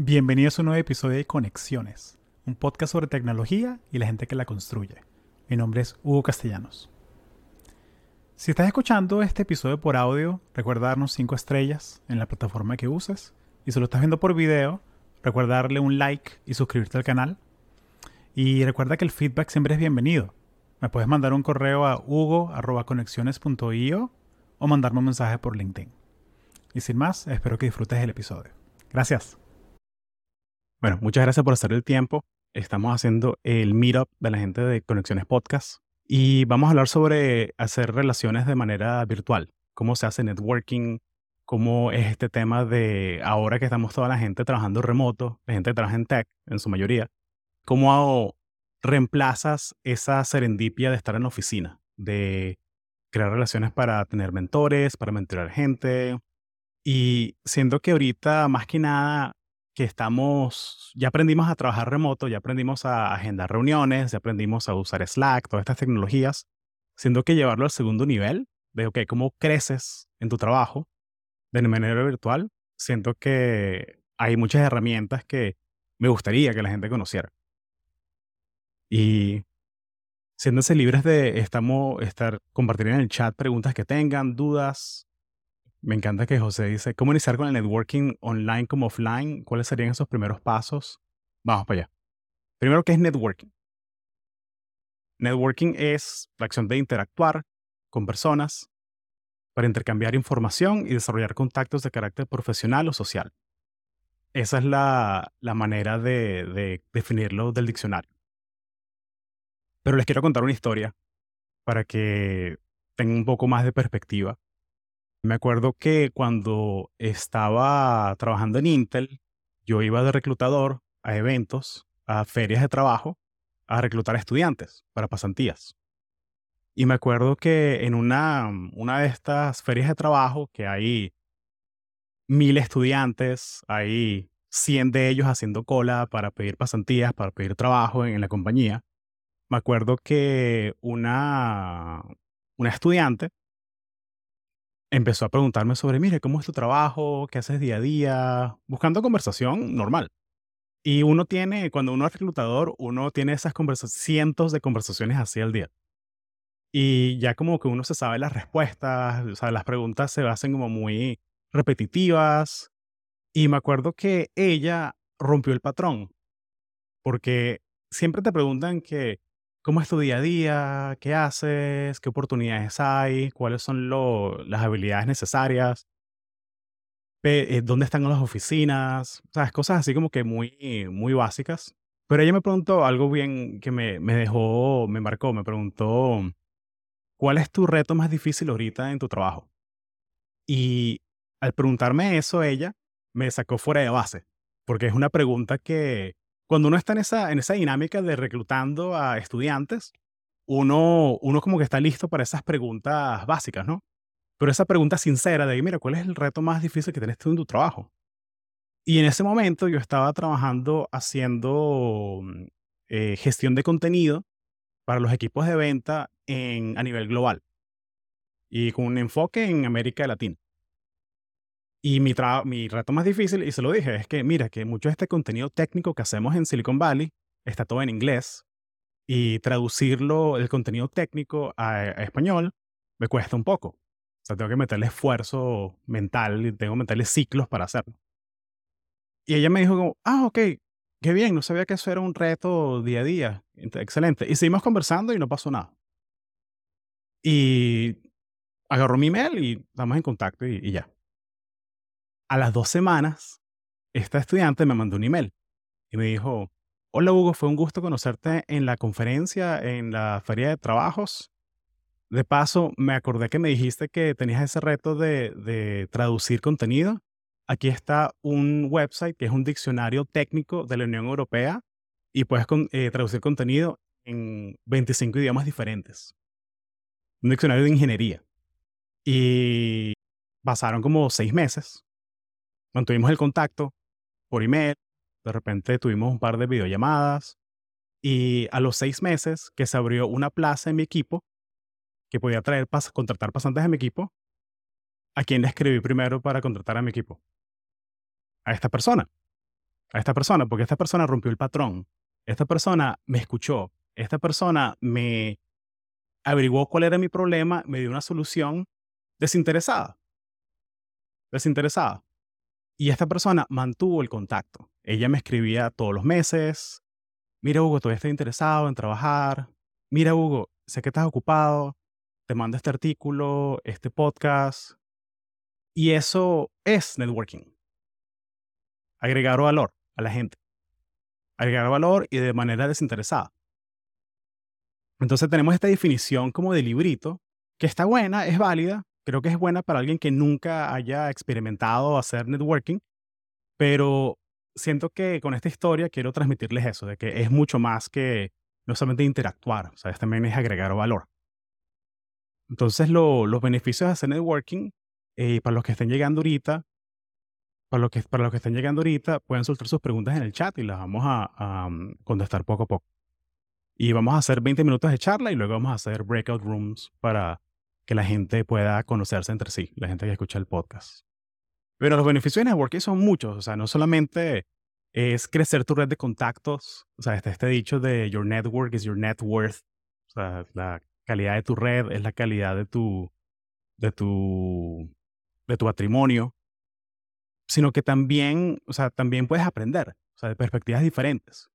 Bienvenidos a un nuevo episodio de Conexiones, un podcast sobre tecnología y la gente que la construye. Mi nombre es Hugo Castellanos. Si estás escuchando este episodio por audio, recuerda darnos 5 estrellas en la plataforma que uses. Y si lo estás viendo por video, recuerda darle un like y suscribirte al canal. Y recuerda que el feedback siempre es bienvenido. Me puedes mandar un correo a hugo.conexiones.io o mandarme un mensaje por LinkedIn. Y sin más, espero que disfrutes el episodio. Gracias. Bueno, muchas gracias por hacer el tiempo. Estamos haciendo el meetup de la gente de Conexiones Podcast y vamos a hablar sobre hacer relaciones de manera virtual, cómo se hace networking, cómo es este tema de ahora que estamos toda la gente trabajando remoto, la gente que trabaja en tech en su mayoría, cómo reemplazas esa serendipia de estar en la oficina, de crear relaciones para tener mentores, para mentorar gente. Y siento que ahorita más que nada que estamos, ya aprendimos a trabajar remoto, ya aprendimos a agendar reuniones, ya aprendimos a usar Slack, todas estas tecnologías, siendo que llevarlo al segundo nivel, de, ok, cómo creces en tu trabajo de manera virtual, siento que hay muchas herramientas que me gustaría que la gente conociera. Y siéntense libres de estamos, estar, compartir en el chat preguntas que tengan, dudas, me encanta que José dice, ¿cómo iniciar con el networking online como offline? ¿Cuáles serían esos primeros pasos? Vamos para allá. Primero, ¿qué es networking? Networking es la acción de interactuar con personas para intercambiar información y desarrollar contactos de carácter profesional o social. Esa es la, manera de, de definirlo del diccionario. Pero les quiero contar una historia para que tengan un poco más de perspectiva me acuerdo que cuando estaba trabajando en Intel, yo iba de reclutador a eventos, a ferias de trabajo, a reclutar estudiantes para pasantías. Y me acuerdo que en una, una de estas ferias de trabajo, que hay mil estudiantes, hay 100 de ellos haciendo cola para pedir pasantías, para pedir trabajo en, en la compañía, me acuerdo que una, una estudiante empezó a preguntarme sobre, mire, ¿cómo es tu trabajo? ¿Qué haces día a día? Buscando conversación normal. Y uno tiene, cuando uno es reclutador, uno tiene esas conversaciones, cientos de conversaciones así al día. Y ya como que uno se sabe las respuestas, o sea, las preguntas se hacen como muy repetitivas. Y me acuerdo que ella rompió el patrón, porque siempre te preguntan que, ¿Cómo es tu día a día? ¿Qué haces? ¿Qué oportunidades hay? ¿Cuáles son las habilidades necesarias? Eh, ¿Dónde están las oficinas? ¿Sabes? Cosas así como que muy, muy básicas. Pero ella me preguntó algo bien que me, me dejó, me marcó. Me preguntó, ¿cuál es tu reto más difícil ahorita en tu trabajo? Y al preguntarme eso, ella me sacó fuera de base, porque es una pregunta que cuando uno está en esa, en esa dinámica de reclutando a estudiantes, uno, uno como que está listo para esas preguntas básicas, ¿no? Pero esa pregunta sincera de, mira, ¿cuál es el reto más difícil que tienes tú en tu trabajo? Y en ese momento yo estaba trabajando haciendo mm, eh, gestión de contenido para los equipos de venta en, a nivel global y con un enfoque en América Latina. Y mi, mi reto más difícil, y se lo dije, es que mira, que mucho de este contenido técnico que hacemos en Silicon Valley está todo en inglés y traducirlo, el contenido técnico a, español, me cuesta un poco. O sea, tengo que meterle esfuerzo mental y tengo que meterle ciclos para hacerlo. Y ella me dijo, ah, ok, qué bien, no sabía que eso era un reto día a día. Excelente. Y seguimos conversando y no pasó nada. Y agarró mi email y estamos en contacto y ya a las dos semanas, esta estudiante me mandó un email y me dijo, hola Hugo, fue un gusto conocerte en la conferencia, en la feria de trabajos. De paso, me acordé que me dijiste que tenías ese reto de, traducir contenido. Aquí está un website que es un diccionario técnico de la Unión Europea y puedes eh, traducir contenido en 25 idiomas diferentes. Un diccionario de ingeniería. Y pasaron como seis meses mantuvimos el contacto por email, de repente tuvimos un par de videollamadas y a los seis meses que se abrió una plaza en mi equipo que podía traer, contratar pasantes a mi equipo, ¿a quién le escribí primero para contratar a mi equipo? A esta persona. a esta persona, porque esta persona rompió el patrón. Esta persona me escuchó. Esta persona me averiguó cuál era mi problema, me dio una solución desinteresada. Desinteresada. Y esta persona mantuvo el contacto. Ella me escribía todos los meses. Mira, Hugo, todavía estoy interesado en trabajar. Mira, Hugo, sé que estás ocupado. Te mando este artículo, este podcast. Y eso es networking. Agregar valor a la gente. Agregar valor y de manera desinteresada. Entonces tenemos esta definición como de librito, que está buena, es válida, creo que es buena para alguien que nunca haya experimentado hacer networking, pero siento que con esta historia quiero transmitirles eso, de que es mucho más que no solamente interactuar, sea, también es agregar valor. Entonces los beneficios de hacer networking, eh, para los que estén llegando ahorita, para los, que, para los que estén llegando ahorita, pueden soltar sus preguntas en el chat y las vamos a mm, contestar poco a poco. Y vamos a hacer 20 minutos de charla y luego vamos a hacer breakout rooms para que la gente pueda conocerse entre sí, la gente que escucha el podcast. Pero los beneficios de networking son muchos, o sea, no solamente es crecer tu red de contactos, o sea, este, dicho de your network is your net worth, o sea, la calidad de tu red es la calidad de tu, de tu, de tu patrimonio, sino que también, o sea, también puedes aprender, o sea, de perspectivas diferentes.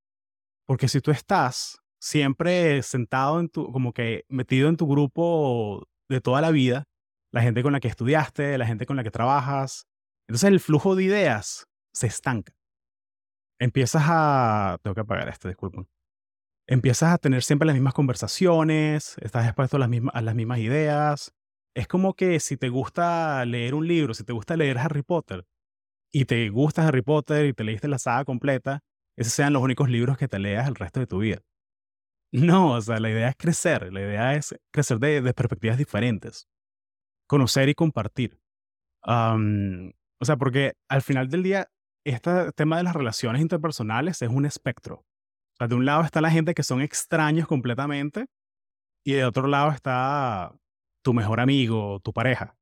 Porque si tú estás siempre sentado en tu, como que metido en tu grupo de toda la vida, la gente con la que estudiaste, la gente con la que trabajas. Entonces el flujo de ideas se estanca. Empiezas a... Tengo que apagar esto, disculpen. Empiezas a tener siempre las mismas conversaciones, estás expuesto a las mismas, a las mismas ideas. Es como que si te gusta leer un libro, si te gusta leer Harry Potter, y te gusta Harry Potter y te leíste la saga completa, esos sean los únicos libros que te leas el resto de tu vida. No, o sea, la idea es crecer, la idea es crecer de, perspectivas diferentes, conocer y compartir. o sea, porque al final del día, este tema de las relaciones interpersonales es un espectro. O sea, de un lado está la gente que son extraños completamente y de otro lado está tu mejor amigo, tu pareja.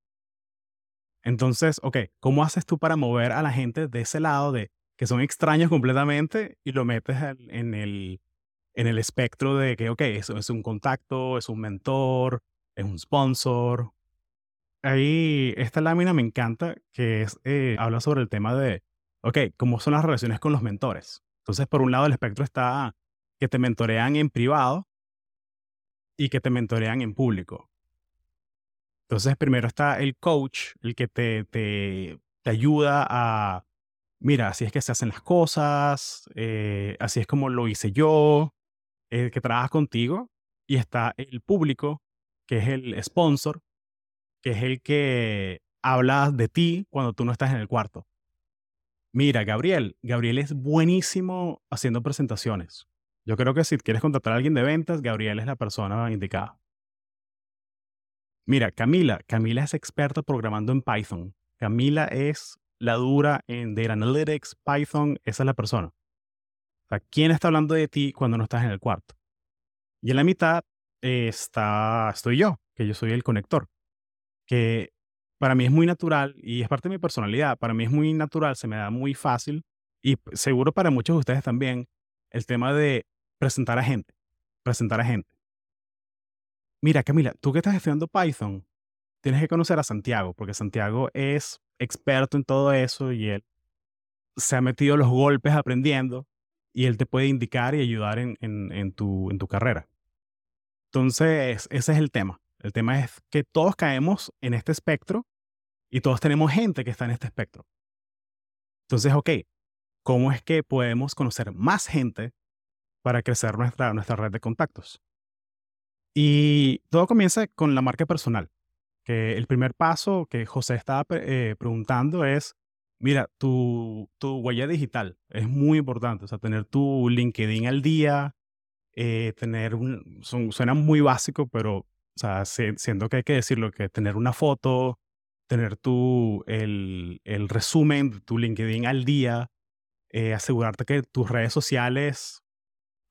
Entonces, ok, ¿cómo haces tú para mover a la gente de ese lado de que son extraños completamente y lo metes en el en el espectro de que, ok, eso es un contacto, es un mentor, es un sponsor. Ahí, esta lámina me encanta, que es, eh, habla sobre el tema de, ok, cómo son las relaciones con los mentores. Entonces, por un lado, el espectro está que te mentorean en privado y que te mentorean en público. Entonces, primero está el coach, el que te, te, te ayuda a, mira, así es que se hacen las cosas, eh, así es como lo hice yo, el que trabaja contigo y está el público, que es el sponsor, que es el que habla de ti cuando tú no estás en el cuarto. Mira, Gabriel, Gabriel es buenísimo haciendo presentaciones. Yo creo que si quieres contratar a alguien de ventas, Gabriel es la persona indicada. Mira, Camila, Camila es experta programando en Python. Camila es la dura en Data Analytics, Python, esa es la persona. ¿Quién está hablando de ti cuando no estás en el cuarto? Y en la mitad está, estoy yo, que yo soy el conector, que para mí es muy natural y es parte de mi personalidad. Para mí es muy natural, se me da muy fácil y seguro para muchos de ustedes también el tema de presentar a gente, presentar a gente. Mira, Camila, tú que estás estudiando Python, tienes que conocer a Santiago, porque Santiago es experto en todo eso y él se ha metido los golpes aprendiendo y él te puede indicar y ayudar en, en, tu, en tu carrera. Entonces, ese es el tema. El tema es que todos caemos en este espectro y todos tenemos gente que está en este espectro. Entonces, ok, ¿cómo es que podemos conocer más gente para crecer nuestra, nuestra red de contactos? Y todo comienza con la marca personal, que el primer paso que José estaba eh, preguntando es Mira, tu, tu huella digital es muy importante. O sea, tener tu LinkedIn al día, eh, tener un, suena muy básico, pero, o sea, siento que hay que decirlo, que tener una foto, tener tu, el, el resumen de tu LinkedIn al día, eh, asegurarte que tus redes sociales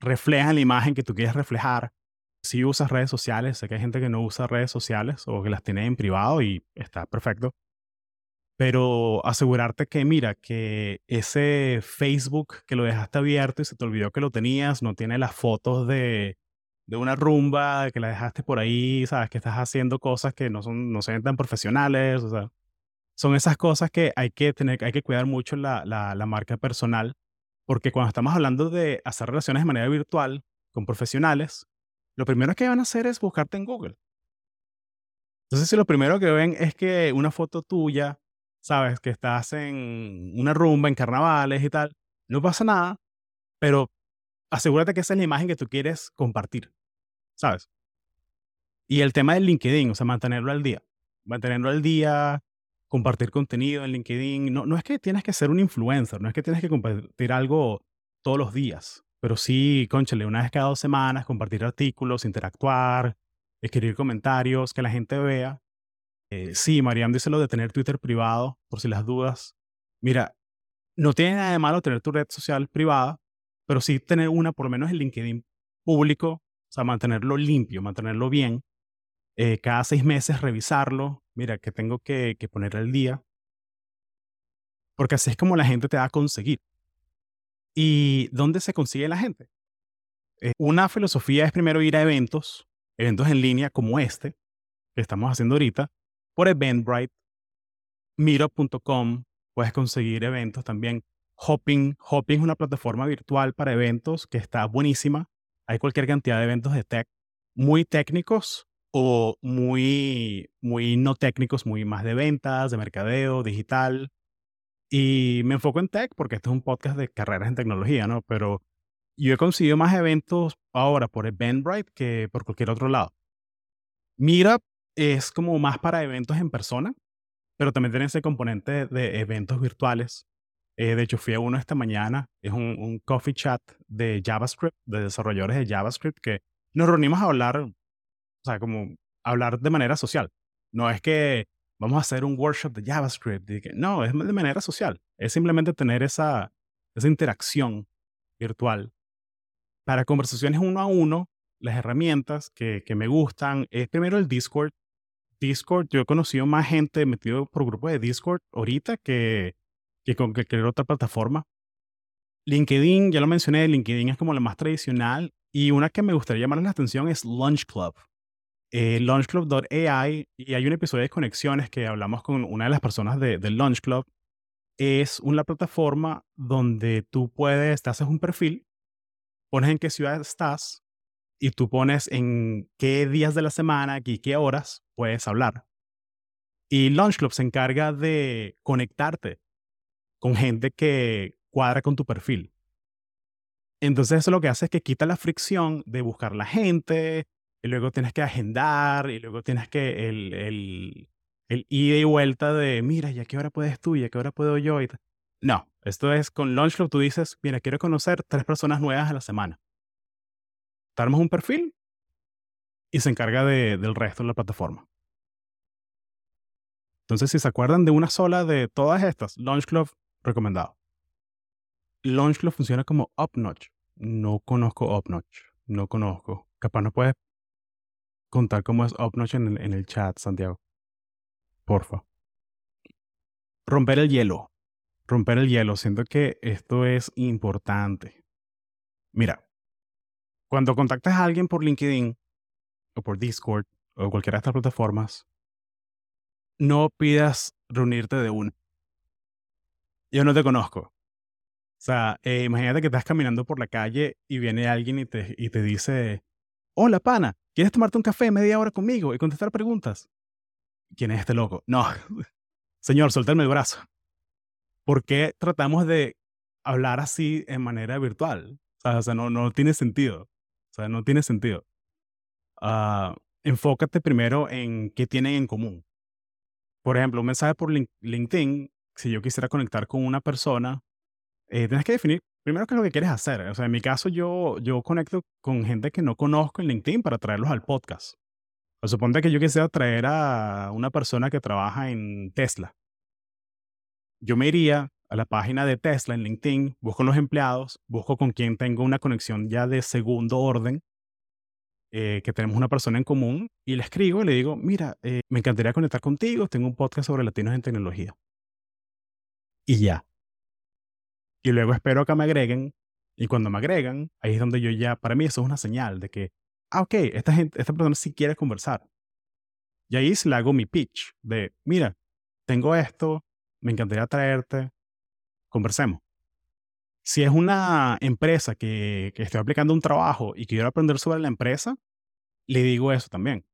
reflejan la imagen que tú quieres reflejar. Si usas redes sociales, sé que hay gente que no usa redes sociales o que las tiene en privado y está perfecto pero asegurarte que, mira, que ese Facebook que lo dejaste abierto y se te olvidó que lo tenías, no tiene las fotos de, de una rumba, que la dejaste por ahí, sabes, que estás haciendo cosas que no, son, no se ven tan profesionales, o sea, son esas cosas que hay que tener, hay que cuidar mucho la, la, la marca personal, porque cuando estamos hablando de hacer relaciones de manera virtual con profesionales, lo primero que van a hacer es buscarte en Google. Entonces, si lo primero que ven es que una foto tuya sabes, que estás en una rumba, en carnavales y tal, no pasa nada, pero asegúrate que esa es la imagen que tú quieres compartir, ¿sabes? Y el tema del LinkedIn, o sea, mantenerlo al día. Mantenerlo al día, compartir contenido en LinkedIn. No, no es que tienes que ser un influencer, no es que tienes que compartir algo todos los días, pero sí, conchale, una vez cada dos semanas, compartir artículos, interactuar, escribir comentarios, que la gente vea eh, sí, Mariam dice lo de tener Twitter privado, por si las dudas. Mira, no tiene nada de malo tener tu red social privada, pero sí tener una, por lo menos en LinkedIn público, o sea, mantenerlo limpio, mantenerlo bien. Eh, cada seis meses revisarlo. Mira, que tengo que, que poner al día. Porque así es como la gente te va a conseguir. ¿Y dónde se consigue la gente? Eh, una filosofía es primero ir a eventos, eventos en línea como este, que estamos haciendo ahorita, por Eventbrite, Meetup.com, puedes conseguir eventos también. Hopping, Hopping es una plataforma virtual para eventos que está buenísima. Hay cualquier cantidad de eventos de tech, muy técnicos o muy, muy no técnicos, muy más de ventas, de mercadeo, digital. Y me enfoco en tech porque este es un podcast de carreras en tecnología, ¿no? Pero yo he conseguido más eventos ahora por Eventbrite que por cualquier otro lado. Meetup es como más para eventos en persona, pero también tiene ese componente de eventos virtuales. Eh, de hecho, fui a uno esta mañana, es un, coffee chat de JavaScript, de desarrolladores de JavaScript, que nos reunimos a hablar, o sea, como hablar de manera social. No es que vamos a hacer un workshop de JavaScript, no, es de manera social. Es simplemente tener esa, esa interacción virtual. Para conversaciones uno a uno, las herramientas que, que me gustan es primero el Discord, Discord, yo he conocido más gente metido por grupo de Discord ahorita que, que con cualquier otra plataforma. LinkedIn, ya lo mencioné, LinkedIn es como la más tradicional. Y una que me gustaría llamar la atención es Launch Club. Eh, y hay un episodio de conexiones que hablamos con una de las personas de, Launch Club. Es una plataforma donde tú puedes, te haces un perfil, pones en qué ciudad estás, y tú pones en qué días de la semana y qué horas puedes hablar. Y Launch Club se encarga de conectarte con gente que cuadra con tu perfil. Entonces eso lo que hace es que quita la fricción de buscar la gente, y luego tienes que agendar, y luego tienes que el, el, el ida y vuelta de, mira, ¿y a qué hora puedes tú? ¿Y a qué hora puedo yo? no, esto es con Launch Club tú dices, mira, quiero conocer tres personas nuevas a la semana armas un perfil y se encarga de, del resto de la plataforma. Entonces, si se acuerdan de una sola de todas estas, Launch Club recomendado. Launch Club funciona como Upnotch. No conozco Upnotch. No conozco. Capaz no puedes contar cómo es Upnotch en el, en el chat, Santiago. Porfa. Romper el hielo. Romper el hielo. Siento que esto es importante. Mira, cuando contactas a alguien por LinkedIn por Discord o cualquiera de estas plataformas, no pidas reunirte de uno. Yo no te conozco. O sea, eh, imagínate que estás caminando por la calle y viene alguien y te, y te dice, hola pana, ¿quieres tomarte un café media hora conmigo y contestar preguntas? ¿Quién es este loco? No, señor, suéltame el brazo. ¿Por qué tratamos de hablar así en manera virtual? O sea, no, no tiene sentido. O sea, no tiene sentido. Uh, enfócate primero en qué tienen en común. Por ejemplo, un mensaje por LinkedIn, si yo quisiera conectar con una persona, eh, tienes que definir primero qué es lo que quieres hacer. O sea, en mi caso, yo, yo conecto con gente que no conozco en LinkedIn para traerlos al podcast. O suponte que yo quisiera traer a una persona que trabaja en Tesla. Yo me iría a la página de Tesla en LinkedIn, busco los empleados, busco con quien tengo una conexión ya de segundo orden, eh, que tenemos una persona en común, y le escribo y le digo, mira, eh, me encantaría conectar contigo, tengo un podcast sobre latinos en tecnología. y ya. Y luego espero que me agreguen y cuando me agregan, ahí es donde yo ya, para mí eso es una señal de que, ah, ok, esta, gente, esta persona sí quiere conversar. Y ahí le hago mi pitch de, mira, tengo esto, me encantaría traerte, conversemos. Si es una empresa que, que estoy aplicando un trabajo y quiero aprender sobre la empresa, le digo eso también.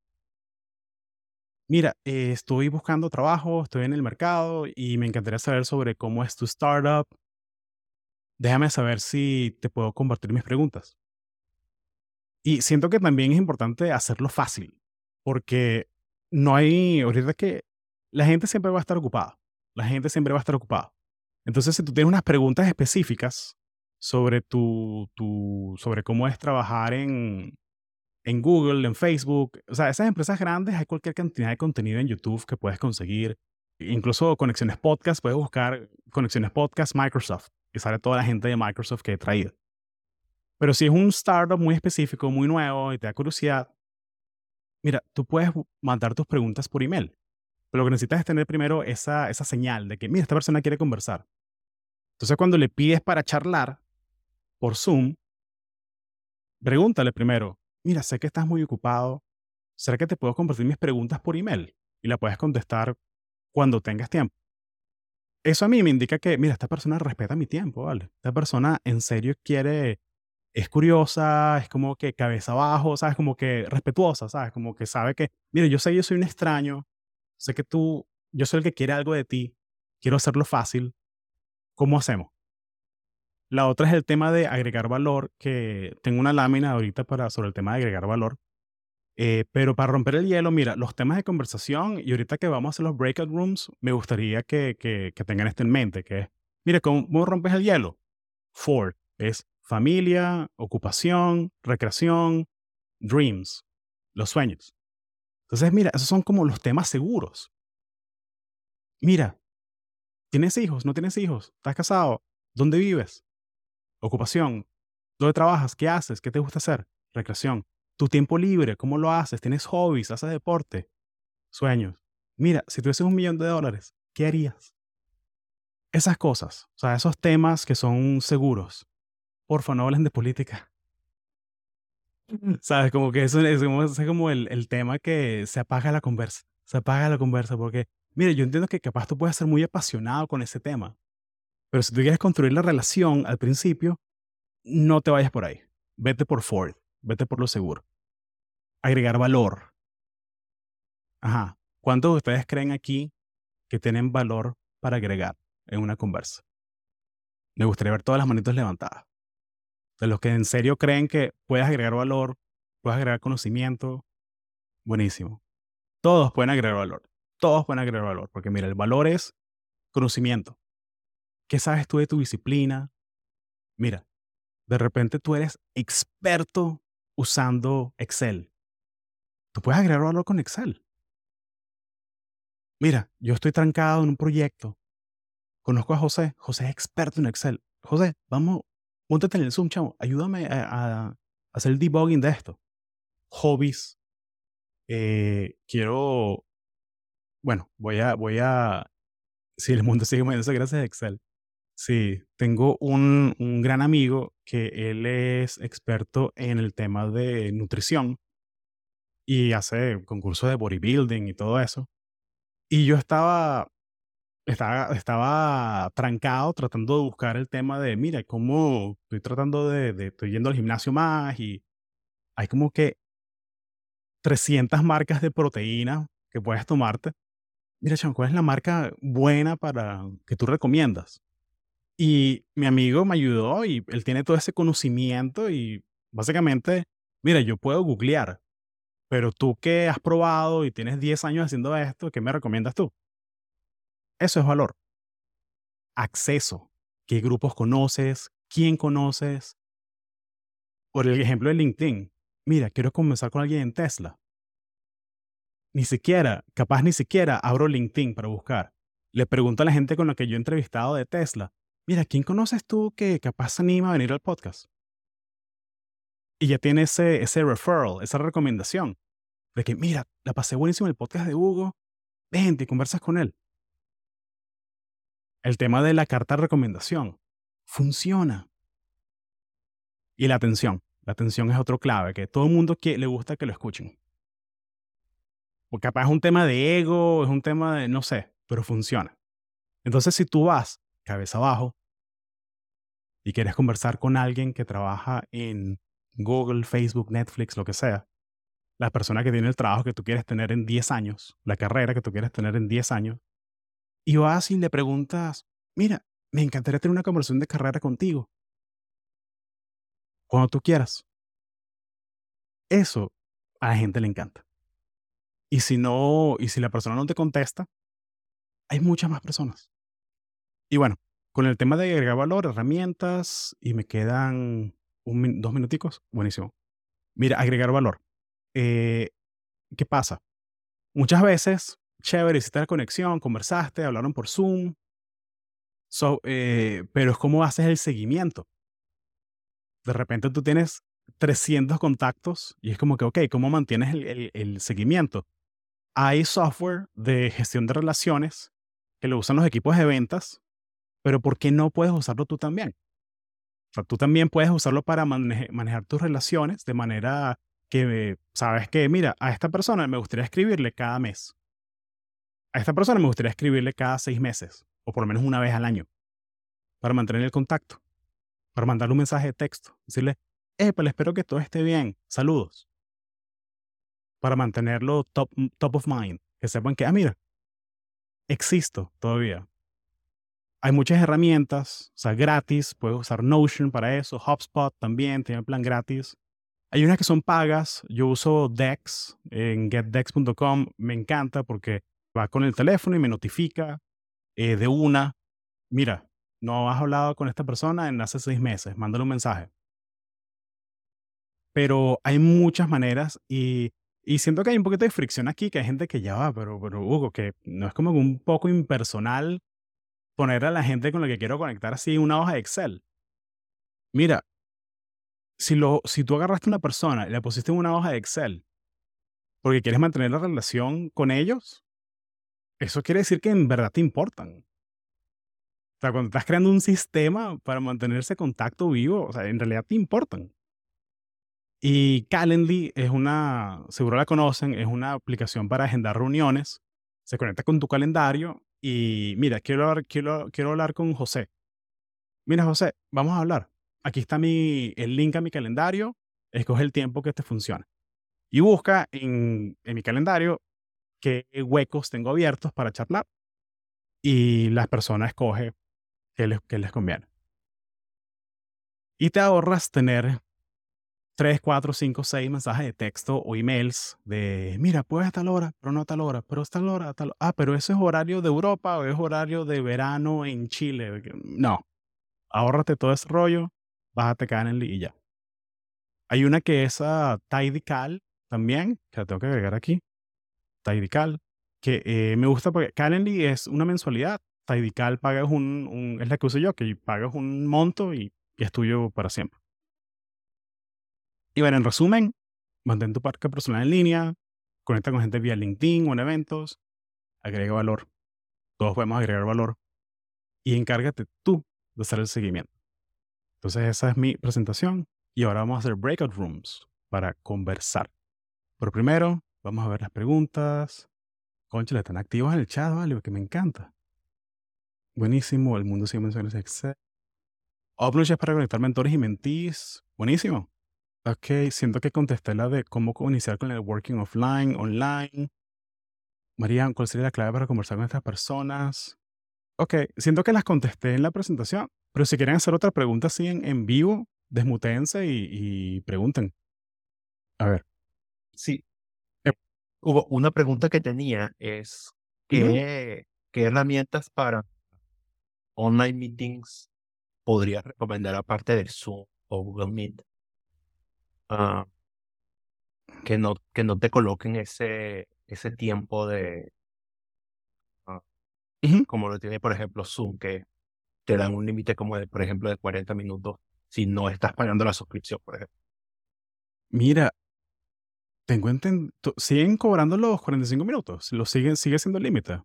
Mira, eh, estoy buscando trabajo, estoy en el mercado y me encantaría saber sobre cómo es tu startup. Déjame saber si te puedo compartir mis preguntas. Y siento que también es importante hacerlo fácil, porque no hay, ahorita que la gente siempre va a estar ocupada, la gente siempre va a estar ocupada. Entonces, si tú tienes unas preguntas específicas sobre tu, tu sobre cómo es trabajar en, en Google, en Facebook. O sea, esas empresas grandes hay cualquier cantidad de contenido en YouTube que puedes conseguir. Incluso conexiones podcast, puedes buscar conexiones podcast Microsoft y sale toda la gente de Microsoft que he traído. Pero si es un startup muy específico, muy nuevo y te da curiosidad, mira, tú puedes mandar tus preguntas por email. Pero lo que necesitas es tener primero esa, esa señal de que, mira, esta persona quiere conversar. Entonces, cuando le pides para charlar por Zoom, pregúntale primero, mira, sé que estás muy ocupado, ¿será que te puedo compartir mis preguntas por email? Y la puedes contestar cuando tengas tiempo. Eso a mí me indica que, mira, esta persona respeta mi tiempo, ¿vale? Esta persona en serio quiere, es curiosa, es como que cabeza abajo, ¿sabes? Como que respetuosa, ¿sabes? Como que sabe que, mira, yo sé que yo soy un extraño, sé que tú, yo soy el que quiere algo de ti, quiero hacerlo fácil. ¿Cómo hacemos? La otra es el tema de agregar valor, que tengo una lámina ahorita para, sobre el tema de agregar valor. Eh, pero para romper el hielo, mira, los temas de conversación y ahorita que vamos a hacer los breakout rooms, me gustaría que, que, tengan esto en mente, que es, mira, ¿cómo rompes el hielo? Ford es familia, ocupación, recreación, dreams, los sueños. Entonces, mira, esos son como los temas seguros. Mira, ¿tienes hijos? ¿No tienes hijos? ¿Estás casado? ¿Dónde vives? Ocupación. ¿Dónde trabajas? ¿Qué haces? ¿Qué te gusta hacer? Recreación. Tu tiempo libre, ¿cómo lo haces? ¿Tienes hobbies? ¿Haces deporte? Sueños. Mira, si tuvieses un millón de dólares, ¿qué harías? Esas cosas, o sea, esos temas que son seguros. Porfa, no hablen de política. ¿Sabes? Como que eso es como, es como el, el, tema que se apaga la conversa. Se apaga la conversa porque, mire, yo entiendo que capaz tú puedes ser muy apasionado con ese tema. Pero si tú quieres construir la relación al principio, no te vayas por ahí. Vete por Ford, vete por lo seguro. Agregar valor. Ajá. ¿Cuántos de ustedes creen aquí que tienen valor para agregar en una conversa? Me gustaría ver todas las manitos levantadas. De los que en serio creen que puedes agregar valor, puedes agregar conocimiento, buenísimo. Todos pueden agregar valor. Todos pueden agregar valor. Porque mira, el valor es conocimiento. ¿Qué sabes tú de tu disciplina? Mira, de repente tú eres experto usando Excel. Tú puedes agregar valor con Excel. Mira, yo estoy trancado en un proyecto. Conozco a José. José es experto en Excel. José, vamos, póntate en el Zoom, chamo. Ayúdame a, hacer el debugging de esto. Hobbies. Eh, quiero. Bueno, voy a. Voy a. Si el mundo sigue moviéndose gracias a Excel. Sí, tengo un, un gran amigo que él es experto en el tema de nutrición y hace concursos de bodybuilding y todo eso. Y yo estaba, estaba, estaba trancado tratando de buscar el tema de, mira, cómo estoy tratando de, de, estoy yendo al gimnasio más y hay como que 300 marcas de proteína que puedes tomarte. Mira, Chan, ¿cuál es la marca buena para que tú recomiendas? Y mi amigo me ayudó y él tiene todo ese conocimiento y básicamente, mira, yo puedo googlear, pero tú que has probado y tienes 10 años haciendo esto, ¿qué me recomiendas tú? Eso es valor. Acceso. ¿Qué grupos conoces? ¿Quién conoces? Por el ejemplo de LinkedIn. Mira, quiero comenzar con alguien en Tesla. Ni siquiera, capaz ni siquiera abro LinkedIn para buscar. Le pregunto a la gente con la que yo he entrevistado de Tesla, mira, ¿quién conoces tú que capaz se anima a venir al podcast? Y ya tiene ese, ese referral, esa recomendación de que, mira, la pasé buenísimo en el podcast de Hugo, vente y conversas con él. El tema de la carta de recomendación funciona. Y la atención. La atención es otro clave, que todo el mundo le gusta que lo escuchen. Porque capaz es un tema de ego, es un tema de, no sé, pero funciona. Entonces, si tú vas cabeza abajo y quieres conversar con alguien que trabaja en Google, Facebook, Netflix, lo que sea, la persona que tiene el trabajo que tú quieres tener en 10 años, la carrera que tú quieres tener en 10 años, y vas y le preguntas, mira, me encantaría tener una conversación de carrera contigo. Cuando tú quieras. Eso a la gente le encanta. Y si no, y si la persona no te contesta, hay muchas más personas. Y bueno, con el tema de agregar valor, herramientas, y me quedan dos minuticos, buenísimo. Mira, agregar valor. Eh, ¿Qué pasa? Muchas veces, chévere, hiciste la conexión, conversaste, hablaron por Zoom, eh, pero es como haces el seguimiento. De repente tú tienes 300 contactos y es como que, ok, ¿cómo mantienes el seguimiento? Hay software de gestión de relaciones que lo usan los equipos de ventas, pero ¿por qué no puedes usarlo tú también? O sea, tú también puedes usarlo para manejar tus relaciones de manera que sabes que, mira, a esta persona me gustaría escribirle cada mes. A esta persona me gustaría escribirle cada seis meses, o por lo menos una vez al año, para mantener el contacto, para mandarle un mensaje de texto, decirle, eh, pues espero que todo esté bien, saludos. Para mantenerlo top, top of mind, que sepan que, ah, mira, existo todavía. Hay muchas herramientas, o sea, gratis. Puedes usar Notion para eso. HubSpot también tiene plan gratis. Hay unas que son pagas. Yo uso Dex en getdex.com. Me encanta porque va con el teléfono y me notifica eh, de una. Mira, no has hablado con esta persona en hace seis meses. Mándale un mensaje. Pero hay muchas maneras y y siento que hay un poquito de fricción aquí, que hay gente que ya va, pero, pero Hugo, que no es como un poco impersonal poner a la gente con la que quiero conectar así una hoja de Excel. Mira, si, lo, si tú agarraste a una persona y la pusiste en una hoja de Excel porque quieres mantener la relación con ellos, eso quiere decir que en verdad te importan. O sea, cuando estás creando un sistema para mantener ese contacto vivo, o sea, en realidad te importan. Y Calendly es una, seguro la conocen, es una aplicación para agendar reuniones. Se conecta con tu calendario y mira, quiero hablar, quiero, quiero hablar con José. Mira, José, vamos a hablar. Aquí está mi, el link a mi calendario. Escoge el tiempo que te funcione. Y busca en, en mi calendario qué huecos tengo abiertos para charlar. Y la persona escoge qué les, qué les conviene. Y te ahorras tener 3, 4, 5, 6 mensajes de texto o emails de, mira, puedes a tal hora, pero no a tal hora, pero a tal hora, a Ah, pero ese es horario de Europa o es horario de verano en Chile. No. Ahórrate todo ese rollo, bájate Calendly y ya. Hay una que es uh, Tidical también, que la tengo que agregar aquí. Tidical, que eh, me gusta porque Calendly es una mensualidad. Tidical pagas un, un, es la que uso yo, que pagas un monto y, y es tuyo para siempre. Y bueno, en resumen, mantén tu parque personal en línea, conecta con gente vía LinkedIn o en eventos, agrega valor. Todos podemos agregar valor. Y encárgate tú de hacer el seguimiento. Entonces esa es mi presentación y ahora vamos a hacer breakout rooms para conversar. Pero primero, vamos a ver las preguntas. Concha, están activos en el chat, ¿vale? Que me encanta. Buenísimo, el mundo sin menciones. Upload es para conectar mentores y mentees. Buenísimo. Ok, siento que contesté la de cómo iniciar con el working offline, online. María, ¿cuál sería la clave para conversar con estas personas? Ok, siento que las contesté en la presentación, pero si quieren hacer otra pregunta así en, vivo, desmutense y, pregunten. A ver. Sí. Eh, Hugo, una pregunta que tenía es, ¿qué, ¿qué herramientas para online meetings podrías recomendar aparte del Zoom o Google Meet? Ah, que no, que no te coloquen ese, ese tiempo de, ah, como lo tiene, por ejemplo, Zoom, que te dan un límite como de, por ejemplo, de 40 minutos si no estás pagando la suscripción, por ejemplo. Mira, tengo entendido, siguen cobrando los 45 minutos, lo siguen, sigue siendo el límite.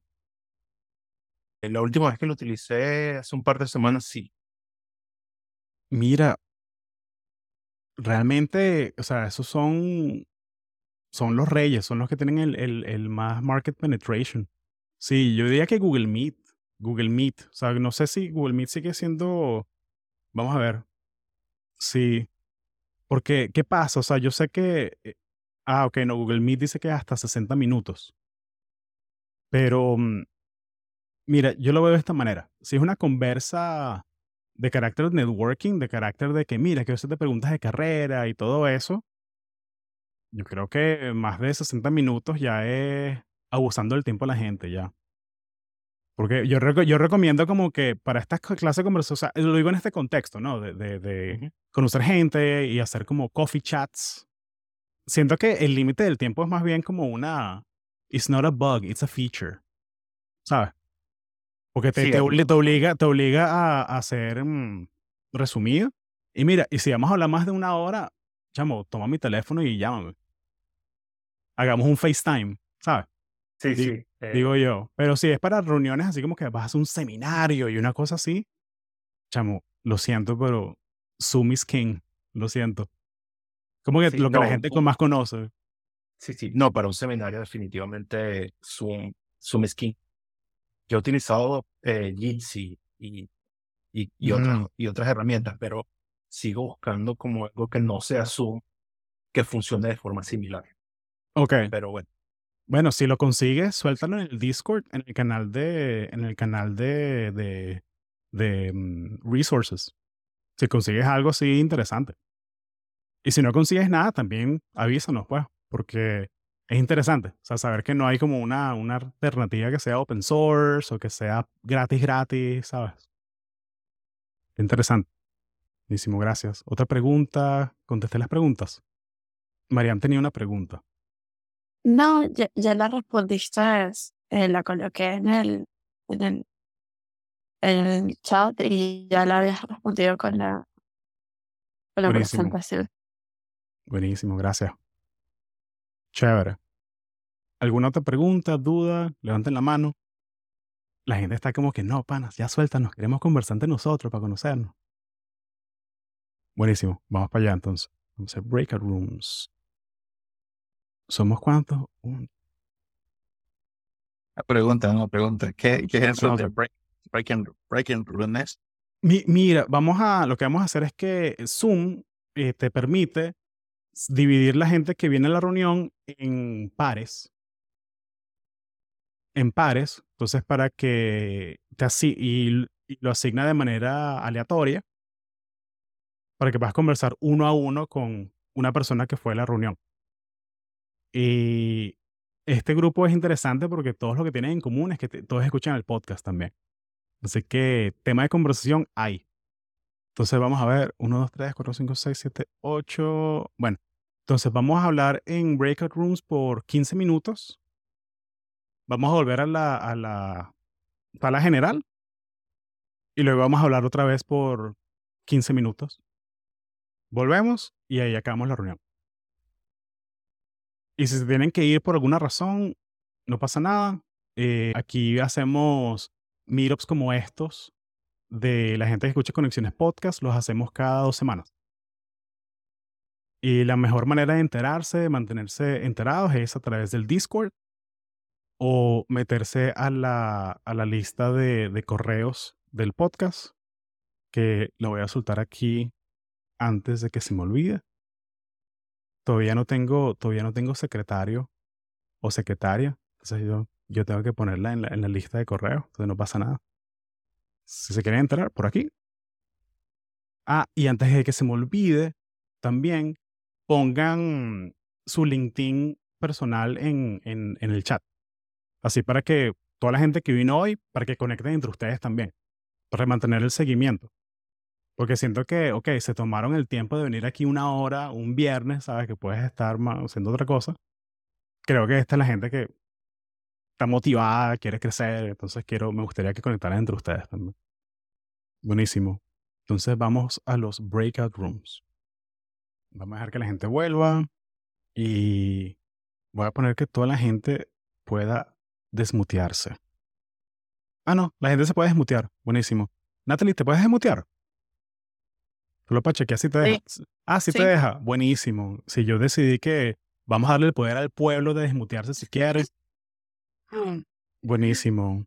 La última vez que lo utilicé hace un par de semanas, sí. Mira, realmente, o sea, esos son, son los reyes, son los que tienen el, el, el más market penetration. Sí, yo diría que Google Meet, Google Meet, o sea, no sé si Google Meet sigue siendo, vamos a ver, sí, porque, ¿qué pasa? O sea, yo sé que, eh, ah, ok, no, Google Meet dice que hasta 60 minutos, pero, mm, mira, yo lo veo de esta manera, si es una conversa de carácter networking, de carácter de que, mira, que a veces te preguntas de carrera y todo eso, yo creo que más de 60 minutos ya es abusando del tiempo de la gente ya. Porque yo, reco- yo recomiendo como que para estas clases de conversación, o sea, lo digo en este contexto, ¿no? De, de, de conocer gente y hacer como coffee chats. Siento que el límite del tiempo es más bien como una... It's not a bug, it's a feature. ¿Sabes? Porque te, Sí, te, te obliga, te obliga a, a hacer mm, resumido. Y mira, y si vamos a hablar más de una hora, chamo, toma mi teléfono y llámame. Hagamos un FaceTime, ¿sabes? Sí, Di- sí. eh, Digo yo. Pero si es para reuniones así como que vas a hacer un seminario y una cosa así, chamo, lo siento, pero Zoom is king. Lo siento. Como que sí, lo que la no, gente un- con más conoce. sí, sí. No, para un seminario definitivamente Zoom, Zoom es king. Yo he utilizado eh, Jitsi y, y, y, otras, Mm. y otras herramientas, pero sigo buscando como algo que no sea Zoom, que funcione de forma similar. Ok. Pero bueno, Bueno, si lo consigues, suéltalo en el Discord, en el canal de, en el canal de, de, de mm, resources. Si consigues algo así interesante. Y si no consigues nada, también avísanos, pues, porque es interesante. O sea, saber que no hay como una, una alternativa que sea open source o que sea gratis, gratis, ¿sabes? Interesante. Buenísimo, gracias. Otra pregunta. Contesté las preguntas. Mariam tenía una pregunta. No, ya, ya la respondiste, eh, la coloqué en el, en el, en el chat y ya la habías respondido con la, con la Buenísimo. presentación. Buenísimo, gracias. Chévere. ¿Alguna otra pregunta, duda? Levanten la mano. La gente está como que no, panas, ya suéltanos, queremos conversar entre nosotros para conocernos. Buenísimo, vamos para allá entonces. Vamos a hacer breakout rooms. ¿Somos cuántos? Un- Una pregunta, una pregunta. ¿Qué, qué es eso de break, breaking, breaking rooms? Mi- mira, vamos a, lo que vamos a hacer es que Zoom eh, te permite dividir la gente que viene a la reunión en pares. En pares, entonces para que te asi y, y lo asigna de manera aleatoria para que puedas conversar uno a uno con una persona que fue a la reunión. Y este grupo es interesante porque todos lo que tienen en común es que te- todos escuchan el podcast también. Así que tema de conversación hay. Entonces vamos a ver, 1, 2, 3, 4, 5, 6, 7, 8. Bueno, entonces vamos a hablar en breakout rooms por 15 minutos. Vamos a volver a la, sala general. Y luego vamos a hablar otra vez por 15 minutos. Volvemos y ahí acabamos la reunión. Y si se tienen que ir por alguna razón, no pasa nada. Eh, aquí hacemos meetups como estos de la gente que escucha Conexiones Podcast, los hacemos cada dos semanas. Y la mejor manera de enterarse, de mantenerse enterados, es a través del Discord o meterse a la, a la lista de, de correos del podcast, que lo voy a soltar aquí antes de que se me olvide. Todavía no tengo, todavía no tengo secretario o secretaria, entonces yo, yo tengo que ponerla en la, en la lista de correos, entonces no pasa nada. Si se quieren enterar, por aquí. Ah, y antes de que se me olvide, también pongan su LinkedIn personal en, en el chat. Así para que toda la gente que vino hoy, para que conecten entre ustedes también, para mantener el seguimiento. Porque siento que, ok, se tomaron el tiempo de venir aquí una hora, un viernes, sabes que puedes estar haciendo otra cosa. Creo que esta es la gente que está motivada, quiere crecer, entonces quiero, me gustaría que conectaran entre ustedes también. Buenísimo. Entonces vamos a los breakout rooms. Vamos a dejar que la gente vuelva y voy a poner que toda la gente pueda desmutearse. Ah, no, la gente se puede desmutear. Buenísimo. Natalie, ¿te puedes desmutear? Solo para chequear si te deja. Ah, sí, te deja. Buenísimo. Si yo decidí que vamos a darle el poder al pueblo de desmutearse si quieres. Mm. Buenísimo.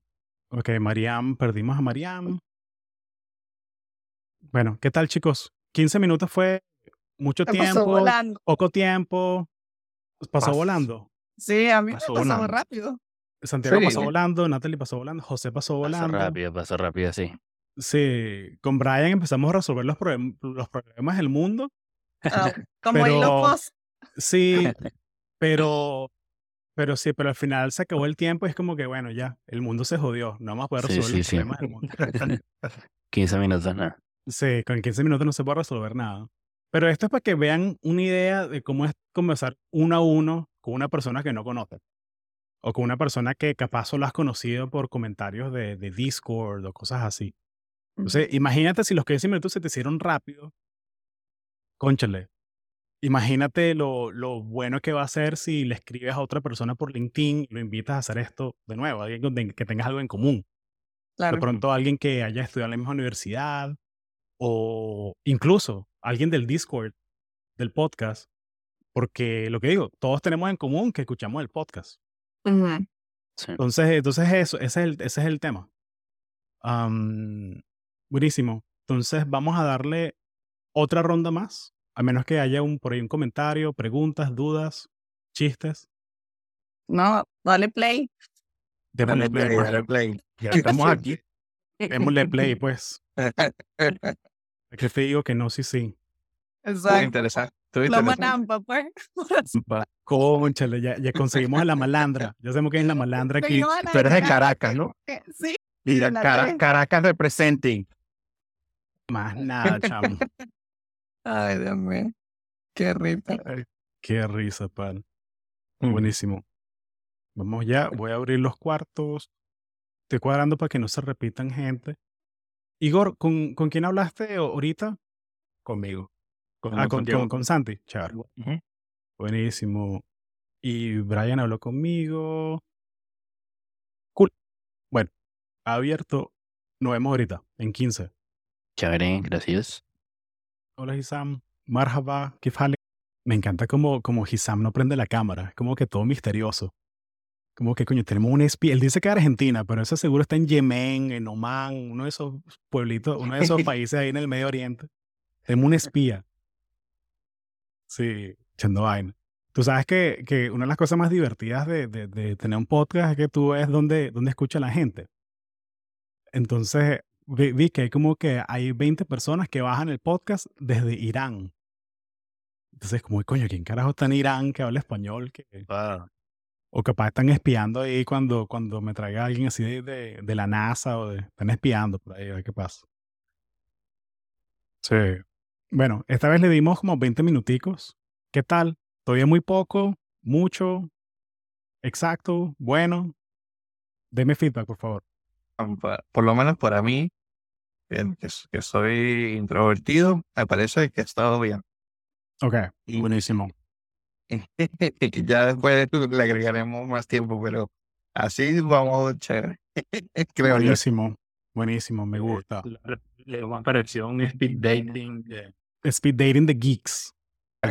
Ok, Mariam, perdimos a Mariam. Bueno, ¿qué tal, chicos? 15 minutos fue mucho tiempo, pasó volando. poco tiempo. Pasó Pas- volando. Sí, a mí Pasó me pasó volando. rápido. Santiago Sí. pasó volando, Natalie pasó volando, José pasó Pasó volando. rápido, pasó rápido, sí. Sí, con Brian empezamos a resolver los, problem- los problemas del mundo. Ah, como Pero- post. Sí, pero, pero sí, pero al final se acabó el tiempo y es como que, bueno, ya, el mundo se jodió. No vamos a poder Sí, resolver sí, los sí. problemas del mundo. 15 minutos, nada. Sí, con 15 minutos no se puede resolver nada. Pero esto es para que vean una idea de cómo es conversar uno a uno con una persona que no conoce. O con una persona que capaz solo has conocido por comentarios de, de Discord o cosas así. Entonces, imagínate si los 15 minutos se te hicieron rápido. Cónchale. Imagínate lo, lo bueno que va a ser si le escribes a otra persona por LinkedIn y lo invitas a hacer esto de nuevo, alguien con- de- que tengas algo en común. Claro. De pronto alguien que haya estudiado en la misma universidad o incluso alguien del Discord, del podcast, porque lo que digo, todos tenemos en común que escuchamos el podcast. Sí. Entonces, entonces eso, ese es el, ese es el tema. Am, buenísimo. Entonces vamos a darle otra ronda más, a menos que haya un, por ahí un comentario, preguntas, dudas, chistes. No, dale play. Démosle Dale play, play, pues. dale play. Ya estamos aquí. Démosle play, pues. Es que te digo que no, sí, sí. Exacto. interesante. Interesante. manampa, pues. Va, Cónchale, ya, ya conseguimos a la malandra. Ya sabemos que es la malandra aquí. La Tú eres de cara- Caracas, ¿no? Sí. Mira, la. Caracas representing. Más nada, chamo. Ay, Dios mío. Qué risa. Qué risa, pan. Buenísimo. Vamos ya, voy a abrir los cuartos. Estoy cuadrando para que no se repitan gente. Igor, ¿con, ¿con quién hablaste ahorita? Conmigo. Ah, con, con, con Santi. Chévere. Ujú. Buenísimo. Y Brian habló conmigo. Cool. Bueno, abierto. Nos vemos ahorita, en 15. Chévere, gracias. Hola, Hisam. Marhaba, ¿qué fale? Me encanta como, como Hisam no prende la cámara. Es como que todo misterioso. Como que, coño, tenemos un espía. Él dice que es Argentina, pero eso seguro está en Yemen, en Oman, uno de esos pueblitos, uno de esos países ahí en el Medio Oriente. Tenemos un espía. Sí, echando vaina. Tú sabes que, que una de las cosas más divertidas de, de, de tener un podcast es que tú ves dónde, dónde escucha la gente. Entonces, vi, vi que hay como que hay 20 personas que bajan el podcast desde Irán. Entonces, como, coño, ¿quién carajo está en Irán que habla español? Que, Ah, o capaz están espiando ahí cuando, cuando me traiga alguien así de, de, de la NASA o de, están espiando por ahí, a ver qué pasa. Sí. Bueno, esta vez le dimos como 20 minuticos. ¿Qué tal? Todavía muy poco, mucho, exacto, bueno. Deme feedback, por favor. Por lo menos para mí, que, que soy introvertido, me parece que ha estado bien. Ok, Y- buenísimo. ya después le agregaremos más tiempo, pero así vamos chévere. Creo yo. Buenísimo, buenísimo, me gusta. Le, le pareció un speed dating de Speed Dating the Geeks.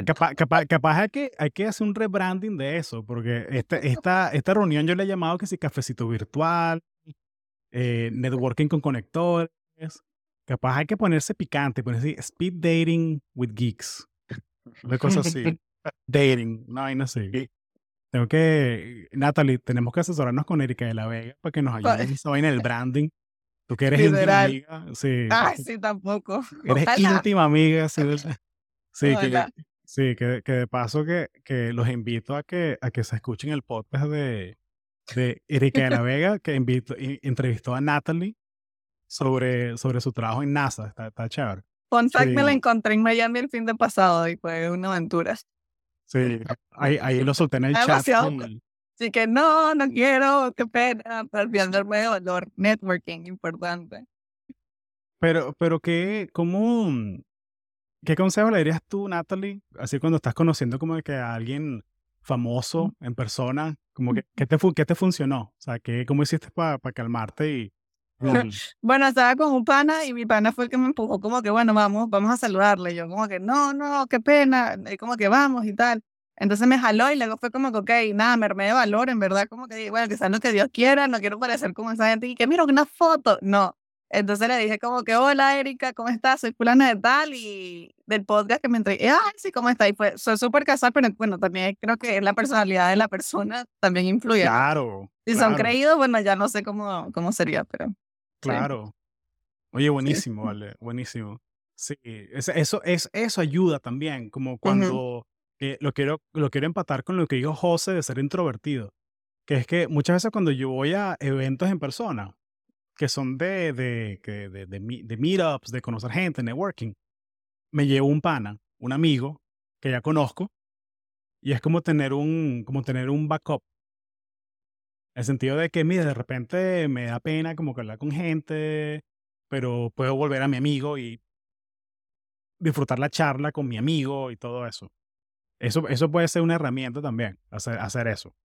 Capaz, capaz, capaz hay, que, hay que hacer un rebranding de eso, porque este, esta, esta reunión yo le he llamado que si cafecito virtual, eh, networking con conectores. Capaz hay que ponerse picante, ponerse Speed Dating with Geeks. Una cosa así. dating, una vaina así. Tengo que, Natalie, tenemos que asesorarnos con Erika de la Vega para que nos ayude en del branding. Tú que eres íntima Literal. amiga, sí. Ay, sí, tampoco. Eres Ojalá. íntima amiga, sí. ¿verdad? Sí, que, sí que, que de paso que, que los invito a que, a que se escuchen el podcast de, de Erika de la Vega, que invito, i- entrevistó a Natalie sobre, sobre su trabajo en NASA. Está, está chévere. Fun fact, me la encontré en Miami el fin de pasado y fue una aventura. Sí, ahí, ahí lo solté en el chat. Demasiado. Así que no, no quiero, qué pena, olvidarme de dolor. Networking, importante. Pero, pero ¿qué, cómo, ¿qué consejo le dirías tú, Natalie? Así cuando estás conociendo como que a alguien famoso en persona, como que, ¿qué te, qué te funcionó? O sea, ¿qué, ¿cómo hiciste para calmarte y, Mm, Bueno, estaba con un pana y mi pana fue el que me empujó como que, bueno, vamos, vamos a saludarle. Yo como que, no, no, qué pena, y como que vamos y tal. Entonces me jaló y luego fue como que, ok, nada, me armé de valor, en verdad, como que, bueno, que sea lo que Dios quiera, no quiero parecer como esa gente y que, mira, una foto. No. Entonces le dije como que, hola, Erika, ¿cómo estás? Soy fulana de tal y del podcast que me entregué. Ay, sí, ¿cómo está? Y fue, soy súper casual, pero bueno, también creo que la personalidad de la persona también influye. Claro. si son claro, creídos, bueno, ya no sé cómo, cómo sería, pero... sí. Claro. Oye, buenísimo, vale, buenísimo. Sí, es- eso, es, eso ayuda también, como cuando lo quiero, lo quiero empatar con lo que dijo José de ser introvertido, que es que muchas veces cuando yo voy a eventos en persona, que son de, de, de, de meetups, de conocer gente, networking, me llevo un pana, un amigo que ya conozco, y es como tener un, como tener un backup. En el sentido de que, mira, de repente me da pena como que hablar con gente, pero puedo volver a mi amigo y disfrutar la charla con mi amigo y todo eso. Eso, eso puede ser una herramienta también, hacer, hacer eso.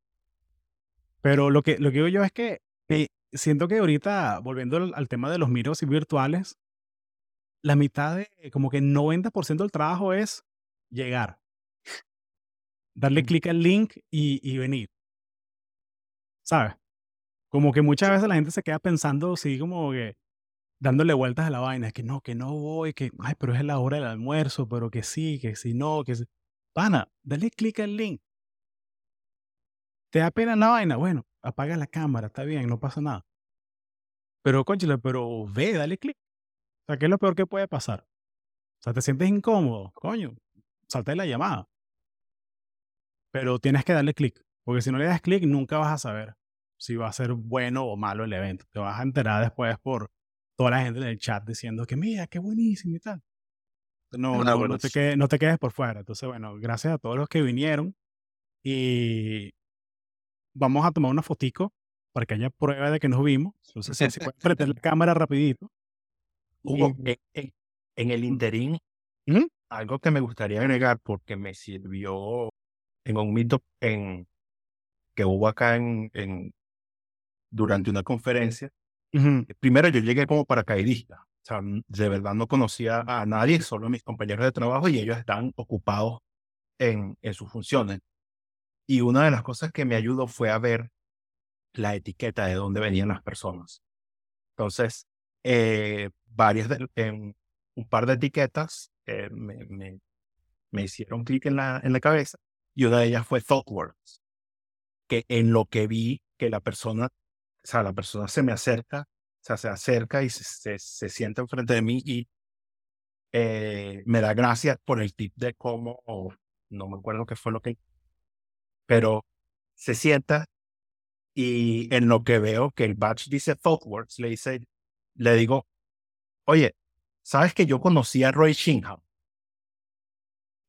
Pero lo que, lo que digo yo es que eh, siento que ahorita, volviendo al, al tema de los miros y virtuales, la mitad de, como que 90% del trabajo es llegar, darle clic al link y, y venir. ¿Sabes? Como que muchas veces la gente se queda pensando, sí, como que dándole vueltas a la vaina, que no, que no voy, que, ay, pero es la hora del almuerzo, pero que sí, que si no, que sí. Pana, dale clic al link. ¿Te da pena la vaina? Bueno, apaga la cámara, está bien, no pasa nada. Pero, conchale, pero ve, dale clic. O sea, ¿qué es lo peor que puede pasar? O sea, te sientes incómodo, coño, salta de la llamada. Pero tienes que darle clic, porque si no le das clic, nunca vas a saber si va a ser bueno o malo el evento. Te vas a enterar después por toda la gente en el chat diciendo que mira, qué buenísimo y tal. No, Ah, no, no, te quedes, no te quedes por fuera. Entonces, bueno, gracias a todos los que vinieron y vamos a tomar una fotico para que haya prueba de que nos vimos. Entonces, si, puedes prender la cámara rapidito. Hugo, Y- en, en- en el interín, ¿Mm? algo que me gustaría agregar porque me sirvió en un meetup en, que hubo acá en, en, durante una conferencia. Primero yo llegué como paracaidista. Sea, de verdad no conocía a nadie, solo a mis compañeros de trabajo y ellos estaban ocupados en, en sus funciones. Y una de las cosas que me ayudó fue a ver la etiqueta de dónde venían las personas. Entonces, eh, varias de, un par de etiquetas eh, me, me, me hicieron clic en la, en la cabeza y una de ellas fue ThoughtWorks, que en lo que vi que la persona, o sea, la persona se me acerca, se acerca y se, se, sienta enfrente de mí y eh, me da gracias por el tip de cómo, no me acuerdo qué fue lo que, pero se sienta y en lo que veo que el badge dice ThoughtWorks, le dice, le digo, oye, ¿sabes que yo conocí a Roy Shingham?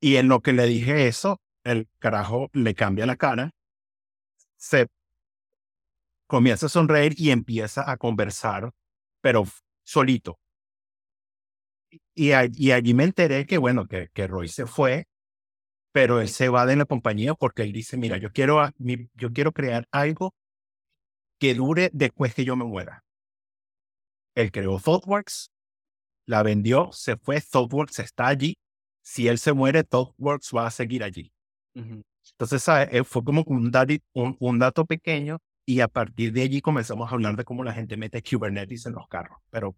Y en lo que le dije eso, el carajo le cambia la cara, se comienza a sonreír y empieza a conversar, pero solito. Y, a- y allí me enteré que, bueno, que, que Roy se fue, pero él se va de la compañía porque él dice, mira, yo quiero, a- mi- yo quiero crear algo que dure después que yo me muera. Él creó ThoughtWorks, la vendió, se fue, ThoughtWorks está allí. Si él se muere, ThoughtWorks va a seguir allí. Entonces. Eh, fue como un, un, un dato pequeño y a partir de allí comenzamos a hablar de cómo la gente mete Kubernetes en los carros. Pero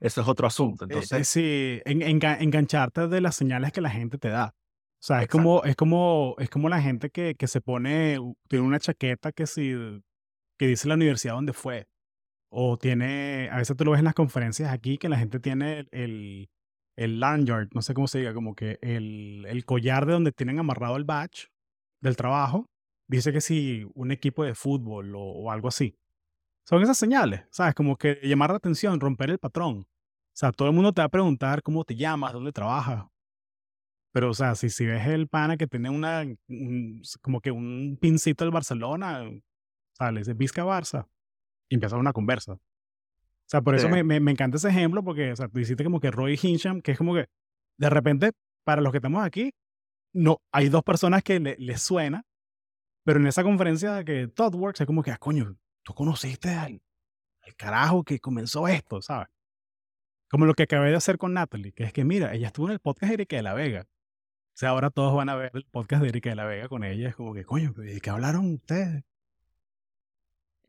eso es otro asunto. Eh, Entonces, sí, en- enga- engancharte de las señales que la gente te da. O sea, es Exacto. como, es como, es como la gente que, que se pone, tiene una chaqueta que si, que dice la universidad donde fue. O tiene, a veces tú lo ves en las conferencias aquí, que la gente tiene el, el lanyard, no sé cómo se diga, como que el, el collar de donde tienen amarrado el badge del trabajo, dice que si un equipo de fútbol o, o algo así. Son esas señales, ¿sabes? Como que llamar la atención, romper el patrón. O sea, todo el mundo te va a preguntar cómo te llamas, dónde trabajas. Pero, o sea, si, si ves el pana que tiene una, un- como que un pincito del Barcelona, le dices Vizca Barça y empieza una conversa. O sea, por eso Sí. me, me, me encanta ese ejemplo porque, o sea, tú hiciste como que Roy Hincham, que es como que, de repente, para los que estamos aquí, no, hay dos personas que le, les suena, pero en esa conferencia que ThoughtWorks es como que, ah, coño, tú conociste al, carajo que comenzó esto, ¿sabes? Como lo que acabé de hacer con Natalie, que es que mira, ella estuvo en el podcast de Erika de la Vega. O sea, ahora todos van a ver el podcast de Erika de la Vega con ella. Es como que, coño, ¿de qué hablaron ustedes?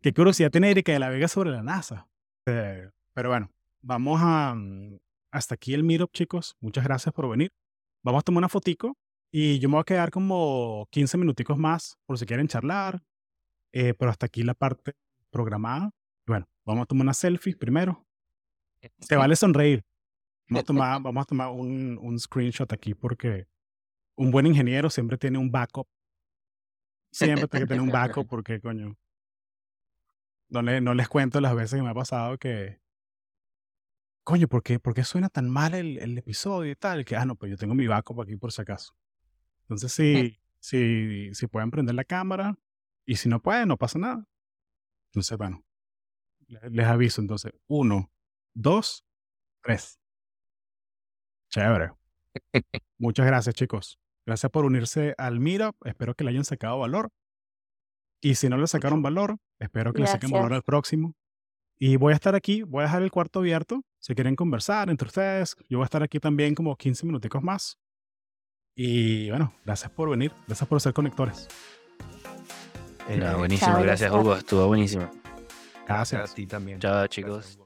Qué curiosidad tiene Erika de la Vega sobre la NASA. Eh, pero bueno, vamos a... mm, Hasta aquí el meetup, chicos. Muchas gracias por venir. Vamos a tomar una fotico y yo me voy a quedar como 15 minuticos más por si quieren charlar. Eh, pero hasta aquí la parte programada. Bueno, vamos a tomar una selfie primero. Se vale sonreír. Vamos a tomar, vamos a tomar un, un screenshot aquí porque un buen ingeniero siempre tiene un backup. Siempre tiene que tener un backup porque, coño, no, le- no les cuento las veces que me ha pasado que, coño, ¿por qué, por qué suena tan mal el, el episodio y tal? Que, ah, no, pues yo tengo mi backup aquí por si acaso. Entonces, si, si, si pueden prender la cámara y si no pueden, no pasa nada. Entonces, bueno, le- les aviso. Entonces, uno, dos, tres. Chévere. Muchas gracias, chicos. Gracias por unirse al Meetup. Espero que le hayan sacado valor. Y si no le sacaron valor, espero que le saquen valor Gracias. al próximo. Y voy a estar aquí, voy a dejar el cuarto abierto. Si quieren conversar entre ustedes, yo voy a estar aquí también como 15 minuticos más. Y bueno, gracias por venir. Gracias por ser conectores. Eh, No, buenísimo, Chao, gracias gracias. Hugo, estuvo buenísimo. Gracias Gracias. a ti también. Chao chicos.